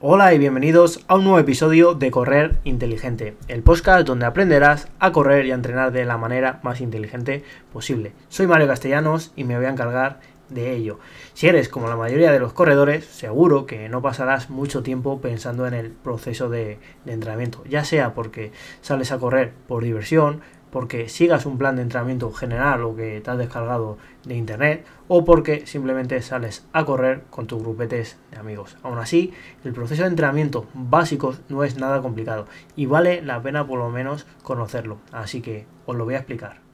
Hola y bienvenidos a un nuevo episodio de Correr Inteligente, el podcast donde aprenderás a correr y a entrenar de la manera más inteligente posible. Soy Mario Castellanos y me voy a encargar de ello. Si eres como la mayoría de los corredores, seguro que no pasarás mucho tiempo pensando en el proceso de, de entrenamiento, ya sea porque sales a correr por diversión, porque sigas un plan de entrenamiento general o que te has descargado de internet o porque simplemente sales a correr con tus grupetes de amigos. Aún así, el proceso de entrenamiento básico no es nada complicado y vale la pena por lo menos conocerlo, así que os lo voy a explicar.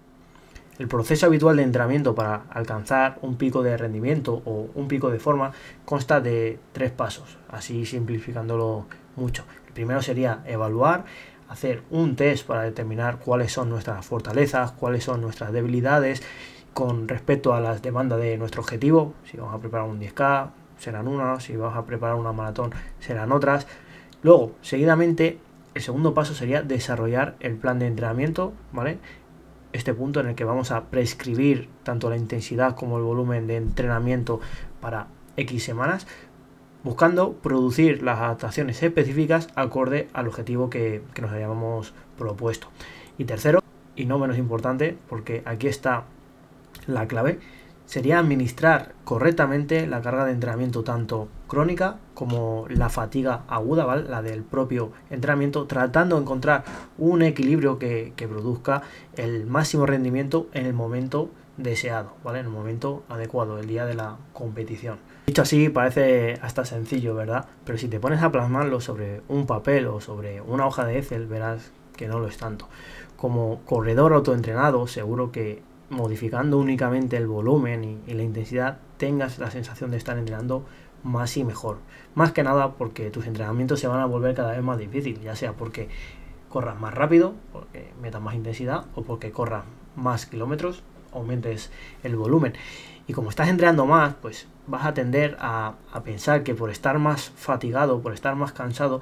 El proceso habitual de entrenamiento para alcanzar un pico de rendimiento o un pico de forma consta de tres pasos, así simplificándolo mucho. El primero sería evaluar hacer un test para determinar cuáles son nuestras fortalezas, cuáles son nuestras debilidades con respecto a las demandas de nuestro objetivo. Si vamos a preparar un 10K, serán unas, si vamos a preparar una maratón, serán otras. Luego, seguidamente, el segundo paso sería desarrollar el plan de entrenamiento, ¿vale? Este punto en el que vamos a prescribir tanto la intensidad como el volumen de entrenamiento para X semanas buscando producir las adaptaciones específicas acorde al objetivo que, nos hayamos propuesto. Y tercero, y no menos importante, porque aquí está la clave, sería administrar correctamente la carga de entrenamiento tanto crónica como la fatiga aguda, ¿vale? la del propio entrenamiento, tratando de encontrar un equilibrio que, que produzca el máximo rendimiento en el momento deseado, ¿vale? En el momento adecuado, el día de la competición. Dicho así, parece hasta sencillo, ¿verdad? Pero si te pones a plasmarlo sobre un papel o sobre una hoja de Excel, verás que no lo es tanto. Como corredor autoentrenado, seguro que modificando únicamente el volumen y, la intensidad, tengas la sensación de estar entrenando más y mejor. Más que nada porque tus entrenamientos se van a volver cada vez más difíciles, ya sea porque corras más rápido, porque metas más intensidad o porque corras más kilómetros, aumentes el volumen. Y como estás entrenando más, pues vas a tender a, pensar que por estar más fatigado, por estar más cansado,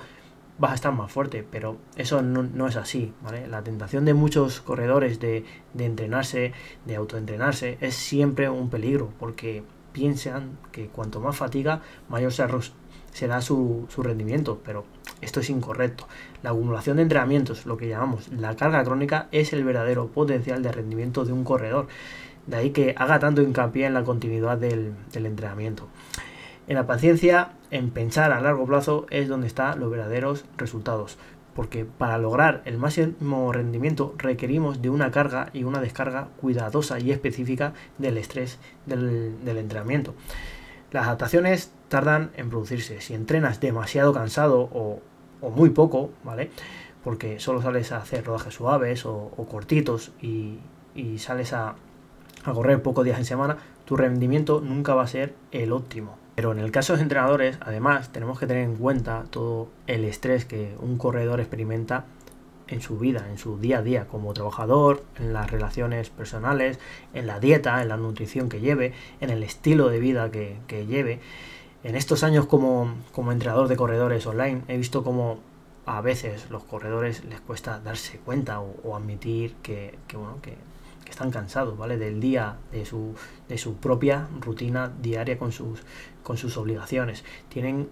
vas a estar más fuerte, pero eso no, es así. La tentación de muchos corredores de, entrenarse, de autoentrenarse, es siempre un peligro, porque piensan que cuanto más fatiga, mayor será su, su rendimiento, pero esto es incorrecto. La acumulación de entrenamientos, lo que llamamos la carga crónica, es el verdadero potencial de rendimiento de un corredor. De ahí que haga tanto hincapié en la continuidad del, entrenamiento. En la paciencia, en pensar a largo plazo, es donde están los verdaderos resultados. Porque para lograr el máximo rendimiento requerimos de una carga y una descarga cuidadosa y específica del estrés del, entrenamiento. Las adaptaciones tardan en producirse. Si entrenas demasiado cansado o, muy poco, ¿vale? Porque solo sales a hacer rodajes suaves o, cortitos y sales a, a correr pocos días en semana, tu rendimiento nunca va a ser el óptimo. Pero en el caso de los entrenadores, además, tenemos que tener en cuenta todo el estrés que un corredor experimenta en su vida, en su día a día, como trabajador, en las relaciones personales, en la dieta, en la nutrición que lleve, en el estilo de vida que, lleve. En estos años como, como entrenador de corredores online, he visto como a veces los corredores les cuesta darse cuenta o, admitir que, que, bueno, que están cansados, ¿vale? Del día, de su, de su propia rutina diaria con sus, con sus obligaciones. Tienen,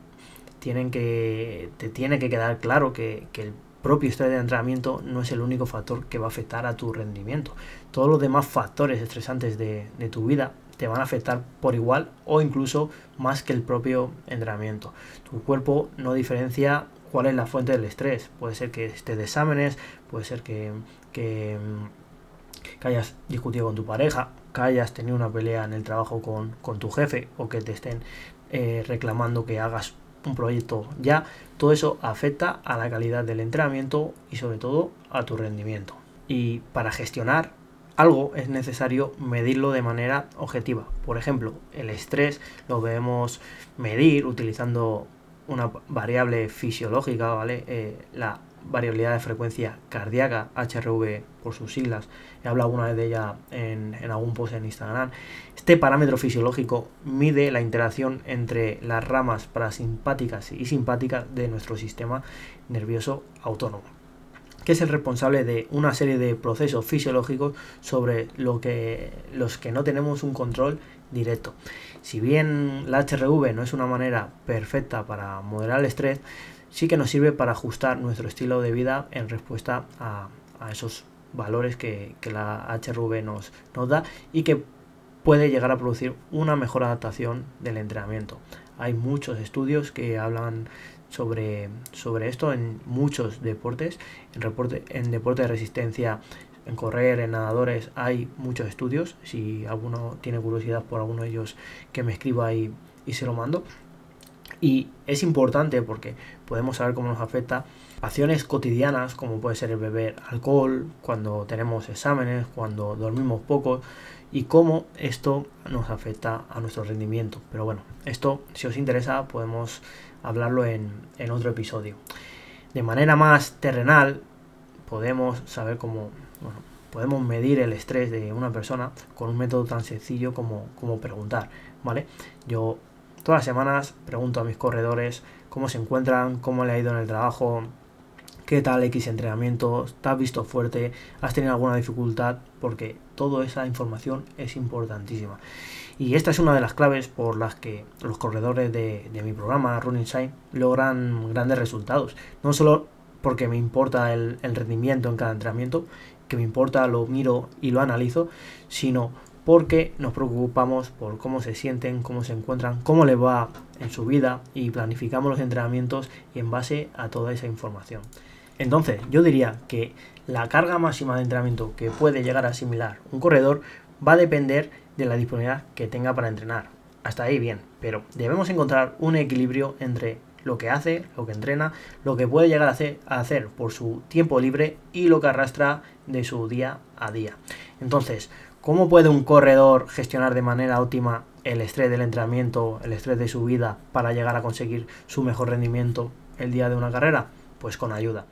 tienen que, te tiene que quedar claro que, el propio estrés de entrenamiento no es el único factor que va a afectar a tu rendimiento. Todos los demás factores estresantes de, tu vida te van a afectar por igual o incluso más que el propio entrenamiento. Tu cuerpo no diferencia cuál es la fuente del estrés. Puede ser que estés de exámenes, puede ser que, que hayas discutido con tu pareja, que hayas tenido una pelea en el trabajo con, tu jefe o que te estén eh, reclamando que hagas un proyecto ya, todo eso afecta a la calidad del entrenamiento y sobre todo a tu rendimiento. Y para gestionar algo es necesario medirlo de manera objetiva. Por ejemplo, el estrés lo debemos medir utilizando una variable fisiológica, ¿vale? Eh, la variabilidad de frecuencia cardíaca, HRV por sus siglas, he hablado una vez de ella en, algún post en Instagram. Este parámetro fisiológico mide la interacción entre las ramas parasimpáticas y simpáticas de nuestro sistema nervioso autónomo. que es el responsable de una serie de procesos fisiológicos sobre lo que, los que no tenemos un control directo. Si bien la HRV no es una manera perfecta para moderar el estrés, sí que nos sirve para ajustar nuestro estilo de vida en respuesta a, esos valores que, la HRV nos, nos da y que puede llegar a producir una mejor adaptación del entrenamiento. Hay muchos estudios que hablan sobre, sobre esto en muchos deportes. En, reporte, en deporte de resistencia, en correr, en nadadores, hay muchos estudios. Si alguno tiene curiosidad por alguno de ellos, que me escriba y, y se lo mando. Y es importante porque podemos saber cómo nos afecta acciones cotidianas como puede ser el beber alcohol, cuando tenemos exámenes, cuando dormimos poco y cómo esto nos afecta a nuestro rendimiento. Pero bueno, esto si os interesa podemos hablarlo en, otro episodio. De manera más terrenal podemos saber cómo, podemos medir el estrés de una persona con un método tan sencillo como, como preguntar, ¿vale? Yo todas las semanas pregunto a mis corredores cómo se encuentran, cómo le ha ido en el trabajo, qué tal X entrenamiento, te has visto fuerte, has tenido alguna dificultad, porque toda esa información es importantísima. Y esta es una de las claves por las que los corredores de, mi programa Running Shine logran grandes resultados. No solo porque me importa el, el rendimiento en cada entrenamiento, que me importa, lo miro y lo analizo, sino porque nos preocupamos por cómo se sienten, cómo se encuentran, cómo les va en su vida y planificamos los entrenamientos y en base a toda esa información. Entonces, yo diría que la carga máxima de entrenamiento que puede llegar a asimilar un corredor va a depender de la disponibilidad que tenga para entrenar. Hasta ahí bien, pero debemos encontrar un equilibrio entre lo que hace, lo que entrena, lo que puede llegar a hacer, a hacer por su tiempo libre y lo que arrastra de su día a día. Entonces, ¿cómo puede un corredor gestionar de manera óptima el estrés del entrenamiento, el estrés de su vida para llegar a conseguir su mejor rendimiento el día de una carrera? pues con ayuda.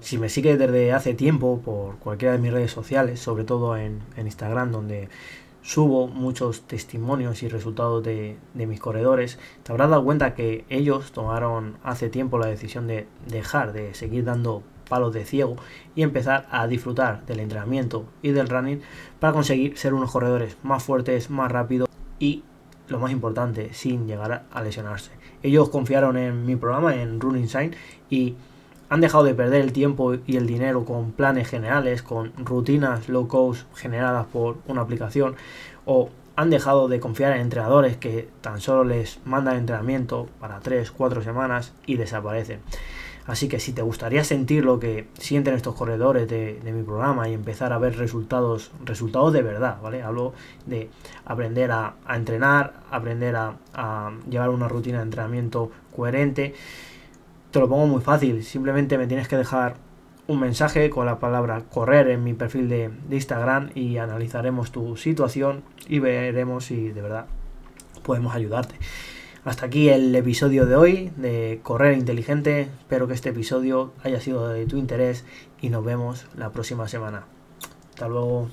Si me sigues desde hace tiempo por cualquiera de mis redes sociales, sobre todo en, Instagram, donde subo muchos testimonios y resultados de, mis corredores, te habrás dado cuenta que ellos tomaron hace tiempo la decisión de dejar de seguir dando palos de ciego y empezar a disfrutar del entrenamiento y del running para conseguir ser unos corredores más fuertes, más rápidos y lo más importante, sin llegar a lesionarse. Ellos confiaron en mi programa, en Running Sign, y han dejado de perder el tiempo y el dinero con planes generales, con rutinas low cost generadas por una aplicación, o han dejado de confiar en entrenadores que tan solo les mandan entrenamiento para 3, 4 semanas y desaparecen. Así que si te gustaría sentir lo que sienten estos corredores de, mi programa y empezar a ver resultados, resultados de verdad, ¿vale? Hablo de aprender a, entrenar, aprender a, llevar una rutina de entrenamiento coherente te lo pongo muy fácil, simplemente me tienes que dejar un mensaje con la palabra correr en mi perfil de, Instagram y analizaremos tu situación y veremos si de verdad podemos ayudarte. Hasta aquí el episodio de hoy de Correr Inteligente. Espero que este episodio haya sido de tu interés y nos vemos la próxima semana. Hasta luego.